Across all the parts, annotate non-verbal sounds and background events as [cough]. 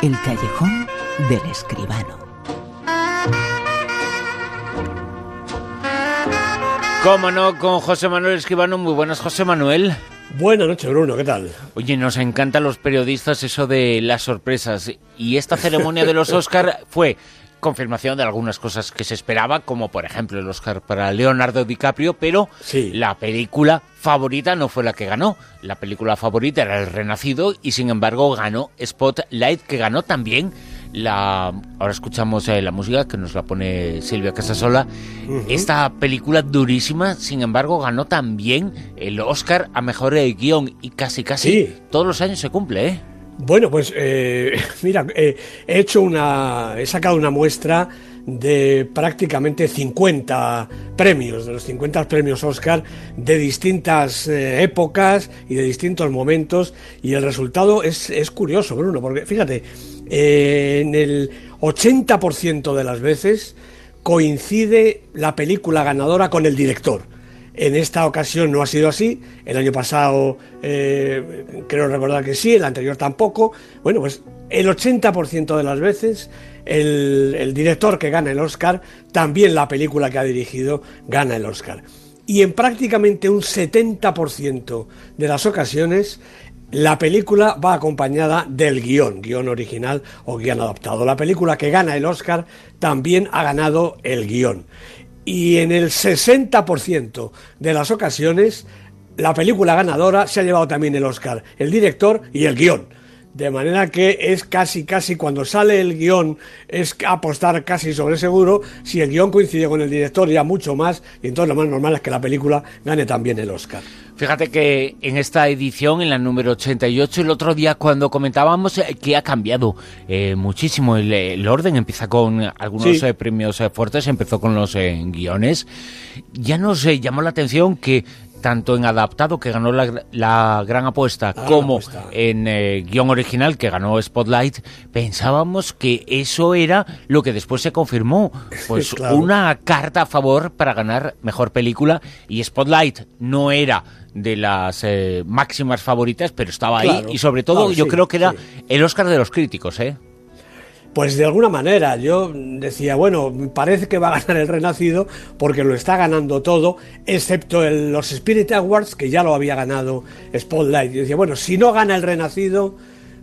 El callejón del escribano. Cómo no, con José Manuel Escribano. Muy buenas, José Manuel. Buenas noches, Bruno, ¿qué tal? Oye, nos encantan los periodistas eso de las sorpresas. Y esta ceremonia de los [laughs] Oscar fue confirmación de algunas cosas que se esperaba, como por ejemplo el Oscar para Leonardo DiCaprio, pero Sí. la película favorita no fue la que ganó. La película favorita era El Renacido y sin embargo ganó Spotlight, que ganó también la... Ahora escuchamos eh, la música que nos la pone Silvia Casasola. Esta película durísima, sin embargo, ganó también el Oscar a Mejor eh, Guión y casi casi Sí. todos los años se cumple, ¿eh? Bueno, pues eh, [laughs] mira, eh, he hecho una, he sacado una muestra de prácticamente 50 premios, de los 50 premios Oscar de distintas eh, épocas y de distintos momentos y el resultado es, es curioso, Bruno, porque fíjate, eh, en el 80% de las veces coincide la película ganadora con el director. En esta ocasión no ha sido así. El año pasado eh, creo recordar que sí, el anterior tampoco. Bueno, pues el 80% de las veces el, el director que gana el Oscar, también la película que ha dirigido gana el Oscar. Y en prácticamente un 70% de las ocasiones la película va acompañada del guion, guion original o guion adaptado. La película que gana el Oscar también ha ganado el guion. Y en el 60% de las ocasiones, la película ganadora se ha llevado también el Oscar, el director y el guion. De manera que es casi, casi cuando sale el guion, es apostar casi sobre seguro. Si el guion coincide con el director, ya mucho más. Y entonces lo más normal es que la película gane también el Oscar. Fíjate que en esta edición, en la número 88, el otro día cuando comentábamos eh, que ha cambiado eh, muchísimo el, el orden, empieza con algunos Sí. eh, premios eh, fuertes, empezó con los guiones, ya nos llamó la atención que tanto en adaptado, que ganó la, la gran apuesta, como apuesta. en eh, guion original, que ganó Spotlight, pensábamos que eso era lo que después se confirmó. [laughs] Pues Claro. una carta a favor para ganar mejor película y Spotlight no era de las eh, máximas favoritas, pero estaba ahí y sobre todo Claro, yo sí, creo que era sí. el Oscar de los críticos, ¿eh? Pues de alguna manera, yo decía, bueno, parece que va a ganar el Renacido porque lo está ganando todo, excepto el- los Spirit Awards, que ya lo había ganado Spotlight. Y decía, bueno, si no gana el Renacido,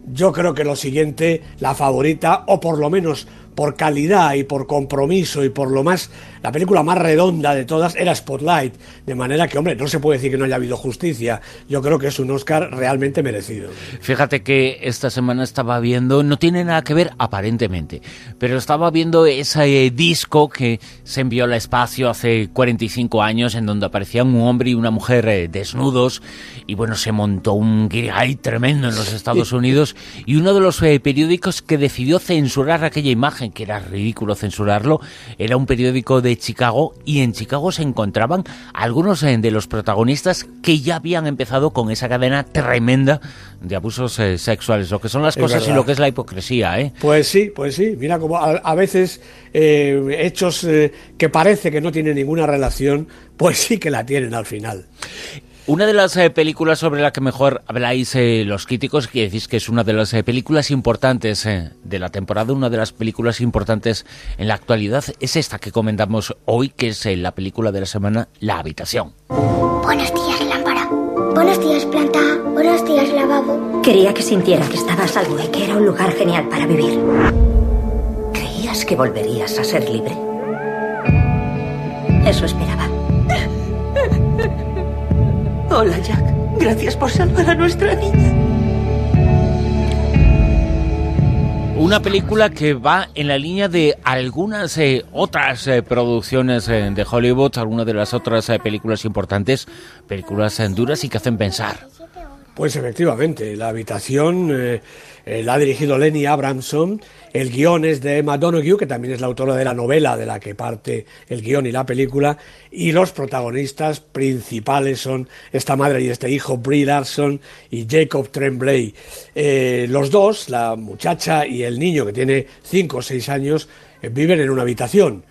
yo creo que lo siguiente, la favorita, o por lo menos por calidad y por compromiso y por lo más, la película más redonda de todas era Spotlight. De manera que, hombre, no se puede decir que no haya habido justicia. Yo creo que es un Oscar realmente merecido. Fíjate que esta semana estaba viendo, no tiene nada que ver aparentemente, pero estaba viendo ese eh, disco que se envió al espacio hace 45 años en donde aparecían un hombre y una mujer eh, desnudos y bueno, se montó un guirigay tremendo en los Estados Unidos y uno de los eh, periódicos que decidió censurar aquella imagen, que era ridículo censurarlo, era un periódico de Chicago y en Chicago se encontraban algunos eh, de los protagonistas que ya habían empezado con esa cadena tremenda de abusos eh, sexuales, lo que son las Es cosas y lo que es la hipocresía, ¿eh? Pues sí, pues sí. Mira como a, a veces eh, hechos eh, que parece que no tienen ninguna relación, pues sí que la tienen al final. Una de las eh, películas sobre la que mejor habláis eh, los críticos, que decís que es una de las eh, películas importantes eh, de la temporada, una de las películas importantes en la actualidad, es esta que comentamos hoy, que es eh, la película de la semana, La Habitación. Buenos días, lámpara. Buenos días, planta. Buenos días, lavabo. Quería que sintiera que estaba a salvo y que era un lugar genial para vivir. ¿Creías que volverías a ser libre? Eso esperaba. Hola, Jack. Gracias por salvar a nuestra niña. Una película que va en la línea de algunas eh, otras eh, producciones eh, de Hollywood, algunas de las otras películas importantes, películas duras y que hacen pensar. Pues efectivamente, la habitación eh, eh, la ha dirigido Lenny Abramson, el guion es de Emma Donoghue, que también es la autora de la novela de la que parte el guion y la película, y los protagonistas principales son esta madre y este hijo, Brie Larson y Jacob Tremblay. Eh, los dos, la muchacha y el niño que tiene 5 o 6 años, viven en una habitación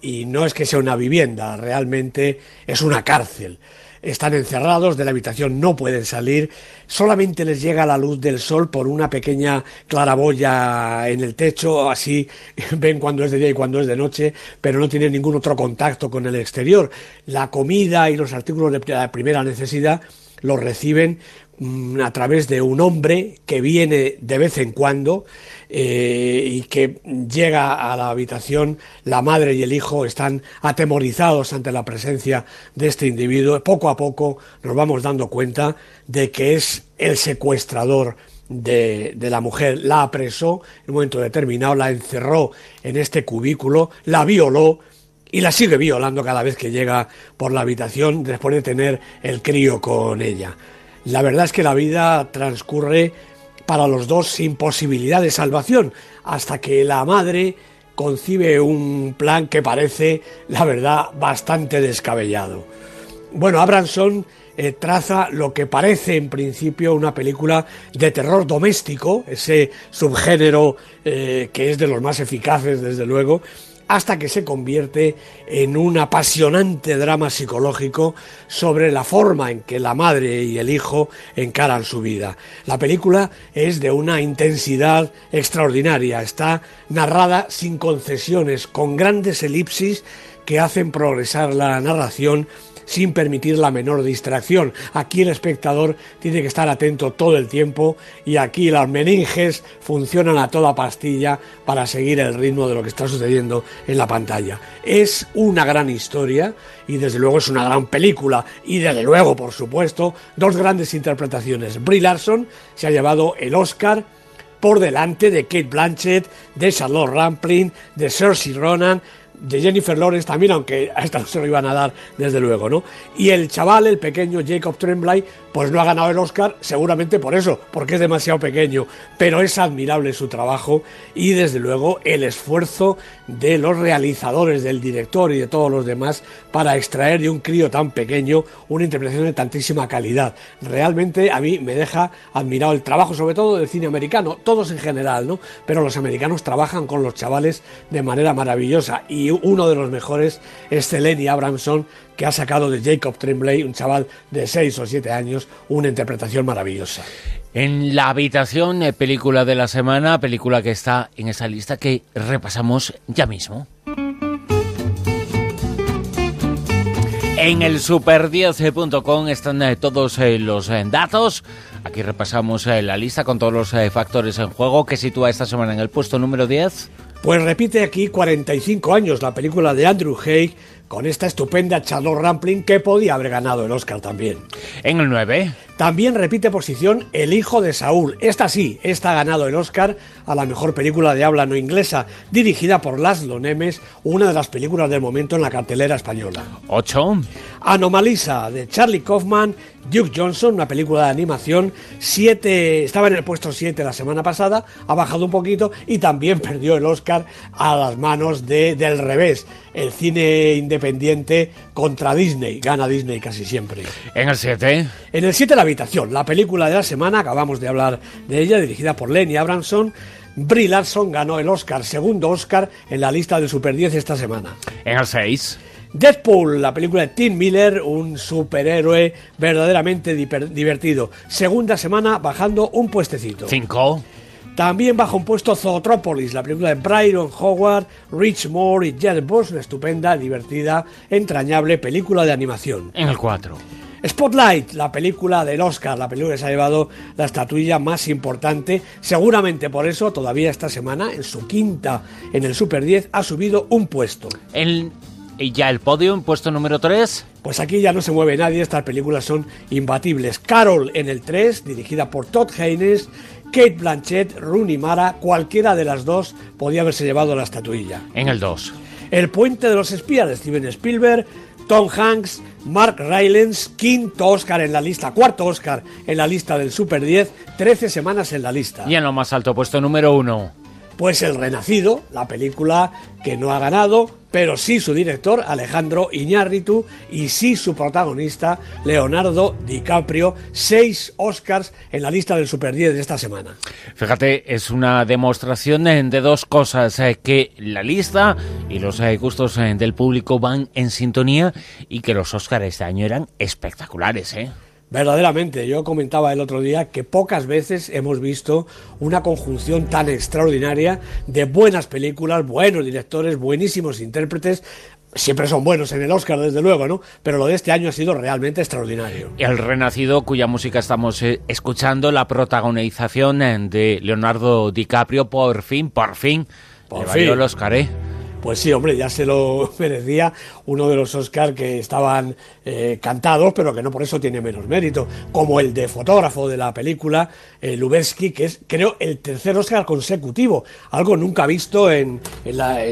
y no es que sea una vivienda, realmente es una cárcel. Están encerrados, de la habitación no pueden salir, solamente les llega la luz del sol por una pequeña claraboya en el techo, así [laughs] ven cuando es de día y cuando es de noche, pero no tienen ningún otro contacto con el exterior. La comida y los artículos de primera necesidad los reciben a través de un hombre que viene de vez en cuando eh, y que llega a la habitación, la madre y el hijo están atemorizados ante la presencia de este individuo. Poco a poco nos vamos dando cuenta de que es el secuestrador de, de, la mujer, la apresó en un momento determinado, la encerró en este cubículo, la violó y la sigue violando cada vez que llega por la habitación después de tener el crío con ella. La verdad es que la vida transcurre para los dos sin posibilidad de salvación, hasta que la madre concibe un plan que parece, la verdad, bastante descabellado. Bueno, Abramson eh, traza lo que parece en principio una película de terror doméstico, ese subgénero eh, que es de los más eficaces, desde luego, hasta que se convierte en un apasionante drama psicológico sobre la forma en que la madre y el hijo encaran su vida. La película es de una intensidad extraordinaria, está narrada sin concesiones, con grandes elipsis que hacen progresar la narración sin permitir la menor distracción. Aquí el espectador tiene que estar atento todo el tiempo y aquí las meninges funcionan a toda pastilla para seguir el ritmo de lo que está sucediendo en la pantalla. Es una gran historia y desde luego es una gran película y desde luego, por supuesto, dos grandes interpretaciones. Brie Larson se ha llevado el Oscar por delante de Kate Blanchett, de Charlotte Rampling, de Cersei Ronan, de Jennifer Lawrence también, aunque a esta no se lo iban a dar desde luego, ¿no? Y el chaval, el pequeño Jacob Tremblay, pues no ha ganado el Oscar seguramente por eso, porque es demasiado pequeño, pero es admirable su trabajo y desde luego el esfuerzo de los realizadores, del director y de todos los demás para extraer de un crío tan pequeño una interpretación de tantísima calidad. Realmente a mí me deja admirado el trabajo, sobre todo del cine americano, todos en general, ¿no? Pero los americanos trabajan con los chavales de manera maravillosa y uno de los mejores es Celeni Abramson, que ha sacado de Jacob Tremblay, un chaval de 6 o 7 años, una interpretación maravillosa. En la habitación, eh, película de la semana, película que está en esa lista que repasamos ya mismo. En el super10.com están eh, todos eh, los datos. Aquí repasamos la lista con todos los factores en juego que sitúa esta semana en el puesto número 10. Pues repite aquí 45 años la película de Andrew Haig con esta estupenda Charlotte Rampling que podía haber ganado el Oscar también. En el 9. También repite posición El hijo de Saúl. Esta sí, esta ha ganado el Oscar a la mejor película de habla no inglesa, dirigida por Laszlo Nemes, una de las películas del momento en la cartelera española. 8. Anomalisa, de Charlie Kaufman, Duke Johnson, una película de animación. Siete, estaba en el puesto 7 la semana pasada, ha bajado un poquito y también [laughs] perdió el Oscar a las manos de Del Revés, el cine independiente contra Disney. Gana Disney casi siempre. En el 7. En el 7 la habitación, la película de la semana, acabamos de hablar de ella, dirigida por Lenny Abramson. Brie Larson ganó el Oscar, segundo Oscar en la lista de Super 10 esta semana. En el 6. Deadpool, la película de Tim Miller, un superhéroe verdaderamente divertido. Segunda semana bajando un puestecito. 5. También baja un puesto Zootropolis, la película de Byron Howard, Rich Moore y Jared Boss, una estupenda, divertida, entrañable película de animación. En el 4. Spotlight, la película del Oscar, la película que se ha llevado la estatuilla más importante. Seguramente por eso, todavía esta semana, en su quinta en el Super 10, ha subido un puesto. El, y ya el podio, en puesto número 3. Pues aquí ya no se mueve nadie, estas películas son imbatibles. Carol en el 3, dirigida por Todd Haynes. Kate Blanchett, Rooney Mara, cualquiera de las dos podía haberse llevado la estatuilla. En el 2. El puente de los espías de Steven Spielberg, Tom Hanks, Mark Rylance, quinto Oscar en la lista, cuarto Oscar en la lista del Super 10, 13 semanas en la lista. Y en lo más alto, puesto número 1. Pues El Renacido, la película que no ha ganado, pero sí su director Alejandro Iñárritu y sí su protagonista Leonardo DiCaprio, seis Oscars en la lista del Super 10 de esta semana. Fíjate, es una demostración de dos cosas, eh, que la lista y los eh, gustos eh, del público van en sintonía y que los Oscars este año eran espectaculares, ¿eh? Verdaderamente, yo comentaba el otro día que pocas veces hemos visto una conjunción tan extraordinaria de buenas películas, buenos directores, buenísimos intérpretes. Siempre son buenos en el Oscar, desde luego, ¿no? Pero lo de este año ha sido realmente extraordinario. El Renacido, cuya música estamos eh, escuchando, la protagonización eh, de Leonardo DiCaprio, por fin, por fin, por fin. el Oscar, ¿eh? Pues sí, hombre, ya se lo [laughs] merecía uno de los Oscars que estaban eh, cantados, pero que no por eso tiene menos mérito, como el de fotógrafo de la película, eh, que es, creo, el tercer Oscar consecutivo, algo nunca visto en,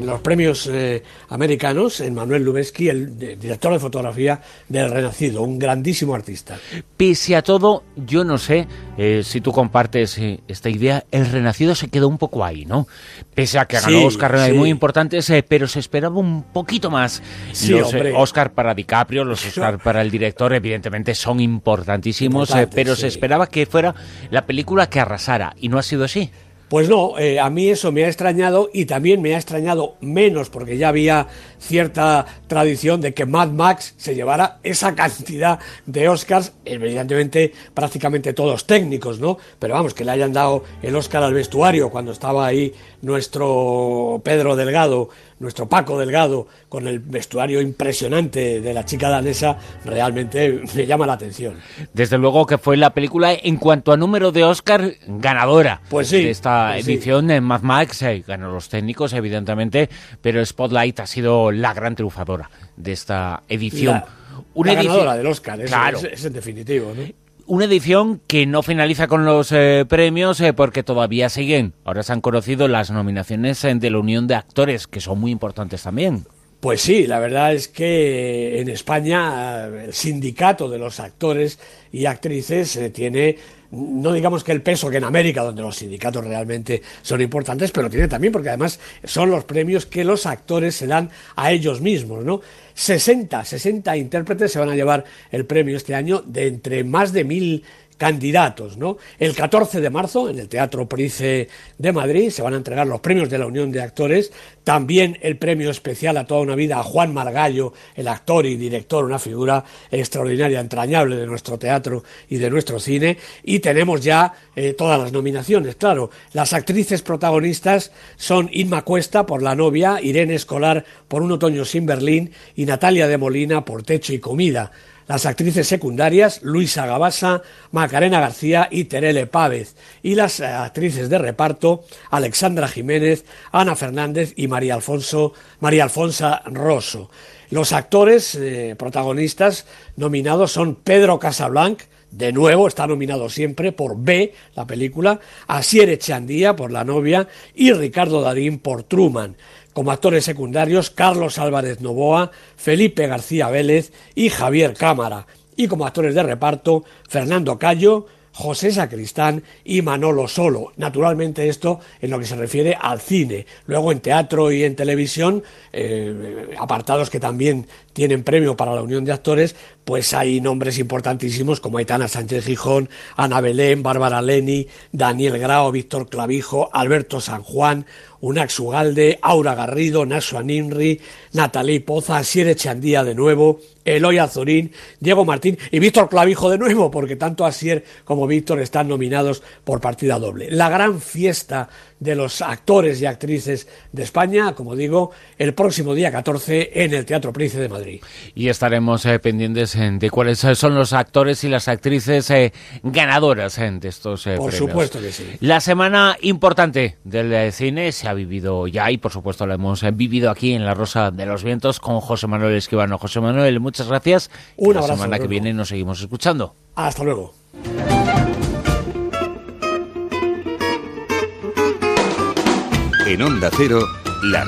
los premios eh, americanos, en Manuel Lubezki, el director de fotografía del Renacido, un grandísimo artista. Pese a todo, yo no sé eh, si tú compartes esta idea, el Renacido se quedó un poco ahí, ¿no? Pese a que ganó Oscar muy importantes, pero se esperaba un poquito más. los eh, Oscar para DiCaprio, los Oscar para el director, evidentemente son importantísimos, eh, pero se esperaba que fuera la película que arrasara, y no ha sido así. Pues no, eh, a mí eso me ha extrañado y también me ha extrañado menos porque ya había cierta tradición de que Mad Max se llevara esa cantidad de Oscars, evidentemente prácticamente todos técnicos, ¿no? Pero vamos, que le hayan dado el Oscar al vestuario cuando estaba ahí nuestro Pedro Delgado nuestro Paco Delgado con el vestuario impresionante de la chica danesa realmente me llama la atención. Desde luego que fue la película en cuanto a número de Oscar ganadora pues de esta pues edición en Mad Max, eh, ganó los técnicos evidentemente, pero Spotlight ha sido la gran triunfadora de esta edición. Una ganadora del Oscar, claro. es, es, definitivo. ¿no? Una edición que no finaliza con los eh, premios eh, porque todavía siguen. Ahora se han conocido las nominaciones eh, de la Unión de Actores, que son muy importantes también. Pues sí, la verdad es que en España el sindicato de los actores y actrices tiene no digamos que el peso que en América, donde los sindicatos realmente son importantes, pero tiene también, porque además son los premios que los actores se dan a ellos mismos, ¿no? 60, 60 intérpretes se van a llevar el premio este año de entre más de mil candidatos, ¿no? El 14 de marzo, en el Teatro Price de Madrid, se van a entregar los premios de la Unión de Actores, también el premio especial a toda una vida a Juan Margallo, el actor y director, una figura extraordinaria, entrañable de nuestro teatro y de nuestro cine, y tenemos ya eh, todas las nominaciones, claro. Las actrices protagonistas son Inma Cuesta por La novia, Irene Escolar por Un otoño sin Berlín y Natalia de Molina por Techo y comida las actrices secundarias Luisa Gabasa, Macarena García y Terele Pávez, y las eh, actrices de reparto Alexandra Jiménez, Ana Fernández y María Alfonso, María Alfonsa Rosso. Los actores eh, protagonistas nominados son Pedro Casablanc, de nuevo está nominado siempre por B, la película, Asier Echandía por La novia y Ricardo Darín por Truman. Como actores secundarios, Carlos Álvarez Novoa, Felipe García Vélez y Javier Cámara. Y como actores de reparto, Fernando Cayo, José Sacristán y Manolo Solo. Naturalmente esto en lo que se refiere al cine. Luego en teatro y en televisión, eh, apartados que también tienen premio para la Unión de Actores, pues hay nombres importantísimos como Aitana Sánchez Gijón, Ana Belén, Bárbara Leni, Daniel Grao, Víctor Clavijo, Alberto San Juan, Unax Ugalde, Aura Garrido, Naso Aninri, Natalí Poza, Siere Chandía de nuevo, Eloy Azorín, Diego Martín y Víctor Clavijo de nuevo, porque tanto Asier como Víctor están nominados por partida doble. La gran fiesta de los actores y actrices de España, como digo, el próximo día 14 en el Teatro Príncipe de Madrid. Y estaremos eh, pendientes eh, de cuáles son los actores y las actrices eh, ganadoras de estos Por supuesto que sí. La semana importante del cine se ha vivido ya y por supuesto la hemos vivido aquí en La Rosa de los Vientos con José Manuel Esquivano. José Manuel, muchas gracias. Una la semana que viene nos seguimos escuchando. Hasta luego. En Onda Cero,